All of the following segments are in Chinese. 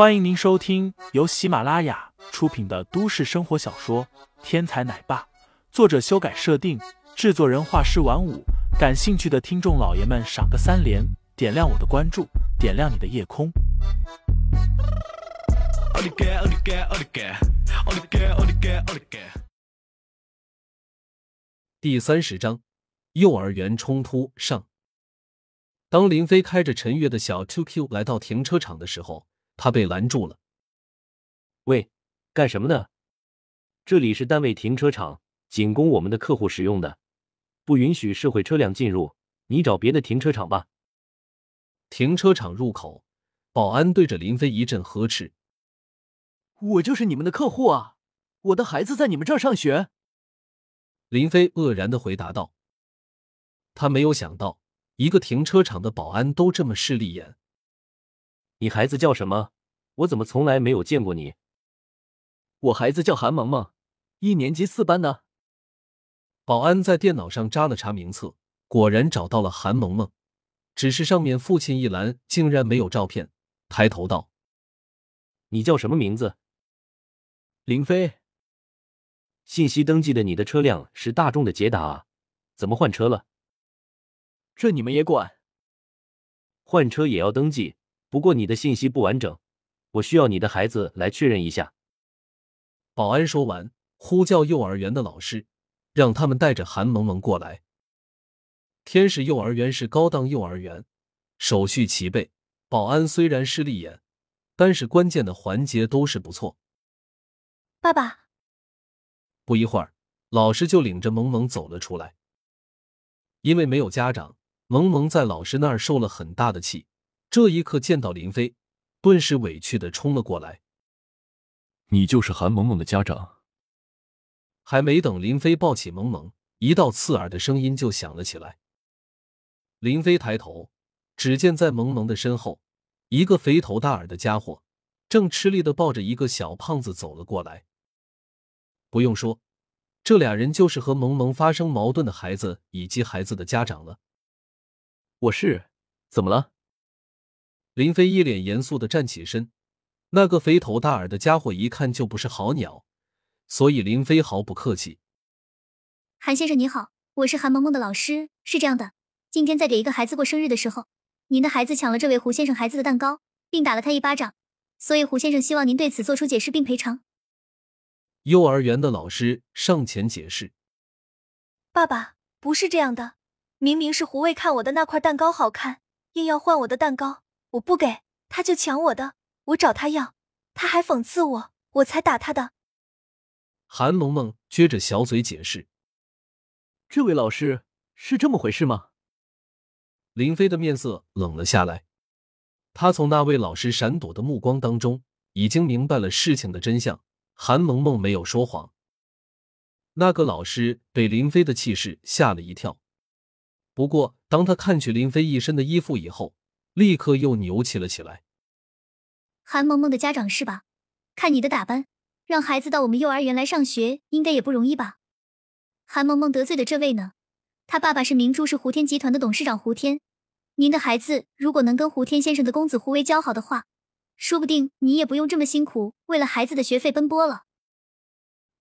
欢迎您收听由喜马拉雅出品的都市生活小说《天才奶爸》，作者修改设定，制作人画师晚舞。感兴趣的听众老爷们，赏个三连，点亮我的关注，点亮你的夜空。第三十章，幼儿园冲突上。当林飞开着陈月的小 QQ 来到停车场的时候，他被拦住了。喂，干什么呢？这里是单位停车场，仅供我们的客户使用的，不允许社会车辆进入。你找别的停车场吧。停车场入口，保安对着林飞一阵呵斥：“我就是你们的客户啊，我的孩子在你们这儿上学。”林飞愕然的回答道：“他没有想到。”一个停车场的保安都这么势利眼。你孩子叫什么？我怎么从来没有见过你？我孩子叫韩萌萌，一年级四班呢。保安在电脑上查了查名册，果然找到了韩萌萌，只是上面父亲一栏竟然没有照片。抬头道：“你叫什么名字？”林飞。信息登记的你的车辆是大众的捷达啊，怎么换车了？这你们也管？换车也要登记，不过你的信息不完整，我需要你的孩子来确认一下。保安说完，呼叫幼儿园的老师，让他们带着韩萌萌过来。天使幼儿园是高档幼儿园，手续齐备。保安虽然势利眼，但是关键的环节都是不错。爸爸。不一会儿，老师就领着萌萌走了出来，因为没有家长。萌萌在老师那儿受了很大的气，这一刻见到林飞，顿时委屈的冲了过来。你就是韩萌萌的家长？还没等林飞抱起萌萌，一道刺耳的声音就响了起来。林飞抬头，只见在萌萌的身后，一个肥头大耳的家伙正吃力的抱着一个小胖子走了过来。不用说，这俩人就是和萌萌发生矛盾的孩子以及孩子的家长了。我是，怎么了？林飞一脸严肃的站起身，那个肥头大耳的家伙一看就不是好鸟，所以林飞毫不客气。韩先生你好，我是韩萌萌的老师。是这样的，今天在给一个孩子过生日的时候，您的孩子抢了这位胡先生孩子的蛋糕，并打了他一巴掌，所以胡先生希望您对此做出解释并赔偿。幼儿园的老师上前解释：“爸爸，不是这样的。”明明是胡卫看我的那块蛋糕好看，硬要换我的蛋糕，我不给他就抢我的，我找他要，他还讽刺我，我才打他的。韩萌萌撅着小嘴解释：“这位老师是这么回事吗？”林飞的面色冷了下来，他从那位老师闪躲的目光当中已经明白了事情的真相。韩萌萌没有说谎，那个老师被林飞的气势吓了一跳。不过，当他看去林飞一身的衣服以后，立刻又扭起了起来。韩萌萌的家长是吧？看你的打扮，让孩子到我们幼儿园来上学，应该也不容易吧？韩萌萌得罪的这位呢？他爸爸是明珠，是胡天集团的董事长胡天。您的孩子如果能跟胡天先生的公子胡为交好的话，说不定你也不用这么辛苦为了孩子的学费奔波了。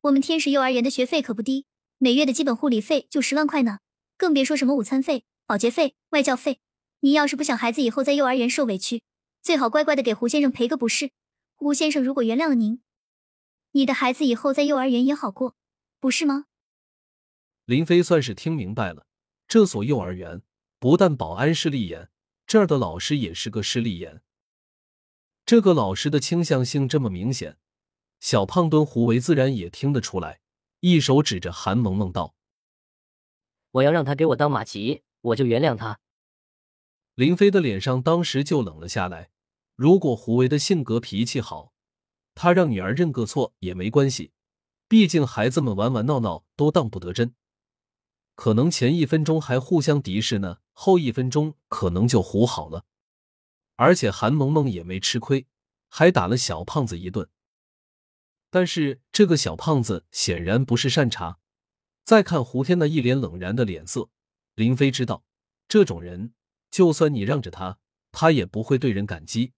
我们天使幼儿园的学费可不低，每月的基本护理费就十万块呢。更别说什么午餐费、保洁费、外教费。您要是不想孩子以后在幼儿园受委屈，最好乖乖的给胡先生赔个不是。胡先生如果原谅了您，你的孩子以后在幼儿园也好过，不是吗？林飞算是听明白了，这所幼儿园不但保安势利眼，这儿的老师也是个势利眼。这个老师的倾向性这么明显，小胖墩胡维自然也听得出来，一手指着韩萌萌道。我要让他给我当马骑，我就原谅他。林飞的脸上当时就冷了下来。如果胡维的性格脾气好，他让女儿认个错也没关系，毕竟孩子们玩玩闹闹都当不得真。可能前一分钟还互相敌视呢，后一分钟可能就胡好了。而且韩萌萌也没吃亏，还打了小胖子一顿。但是这个小胖子显然不是善茬。再看胡天那一脸冷然的脸色，林飞知道，这种人，就算你让着他，他也不会对人感激。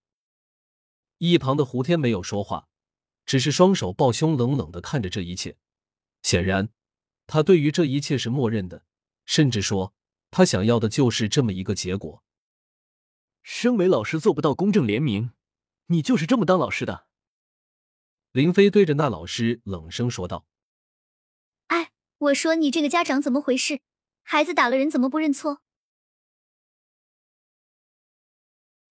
一旁的胡天没有说话，只是双手抱胸，冷冷的看着这一切。显然，他对于这一切是默认的，甚至说他想要的就是这么一个结果。身为老师做不到公正廉明，你就是这么当老师的？林飞对着那老师冷声说道：“哎，我说你这个家长怎么回事？孩子打了人怎么不认错？”